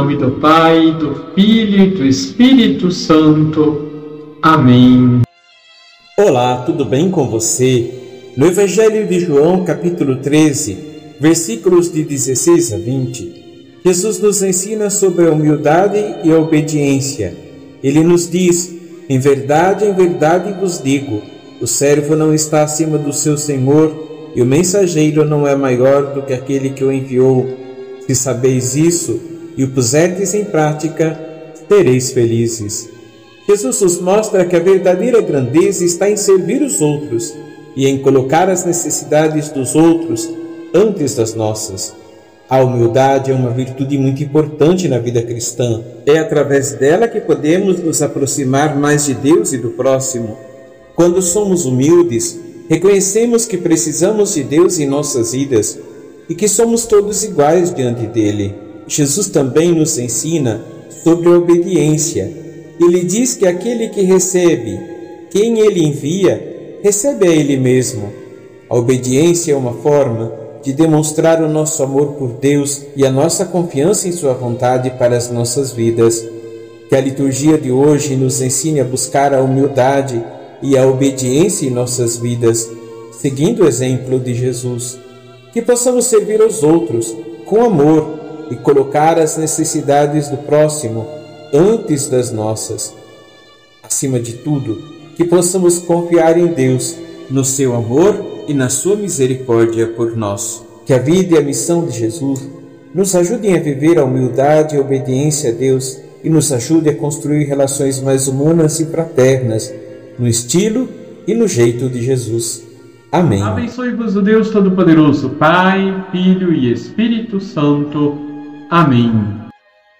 nome do Pai, do Filho e do Espírito Santo. Amém. Olá, tudo bem com você? No Evangelho de João, capítulo 13, versículos de 16 a 20, Jesus nos ensina sobre a humildade e a obediência. Ele nos diz: Em verdade, em verdade vos digo, o servo não está acima do seu senhor e o mensageiro não é maior do que aquele que o enviou. Se sabeis isso e o puserdes em prática, tereis felizes. Jesus nos mostra que a verdadeira grandeza está em servir os outros e em colocar as necessidades dos outros antes das nossas. A humildade é uma virtude muito importante na vida cristã. É através dela que podemos nos aproximar mais de Deus e do próximo. Quando somos humildes, Reconhecemos que precisamos de Deus em nossas vidas e que somos todos iguais diante dele. Jesus também nos ensina sobre a obediência. Ele diz que aquele que recebe quem ele envia, recebe a ele mesmo. A obediência é uma forma de demonstrar o nosso amor por Deus e a nossa confiança em Sua vontade para as nossas vidas. Que a liturgia de hoje nos ensine a buscar a humildade e a obediência em nossas vidas, seguindo o exemplo de Jesus. Que possamos servir aos outros com amor e colocar as necessidades do próximo antes das nossas. Acima de tudo, que possamos confiar em Deus, no seu amor e na sua misericórdia por nós. Que a vida e a missão de Jesus nos ajudem a viver a humildade e a obediência a Deus e nos ajude a construir relações mais humanas e fraternas no estilo e no jeito de Jesus. Amém. Abençoe-vos o Deus Todo-Poderoso, Pai, Filho e Espírito Santo. Amém.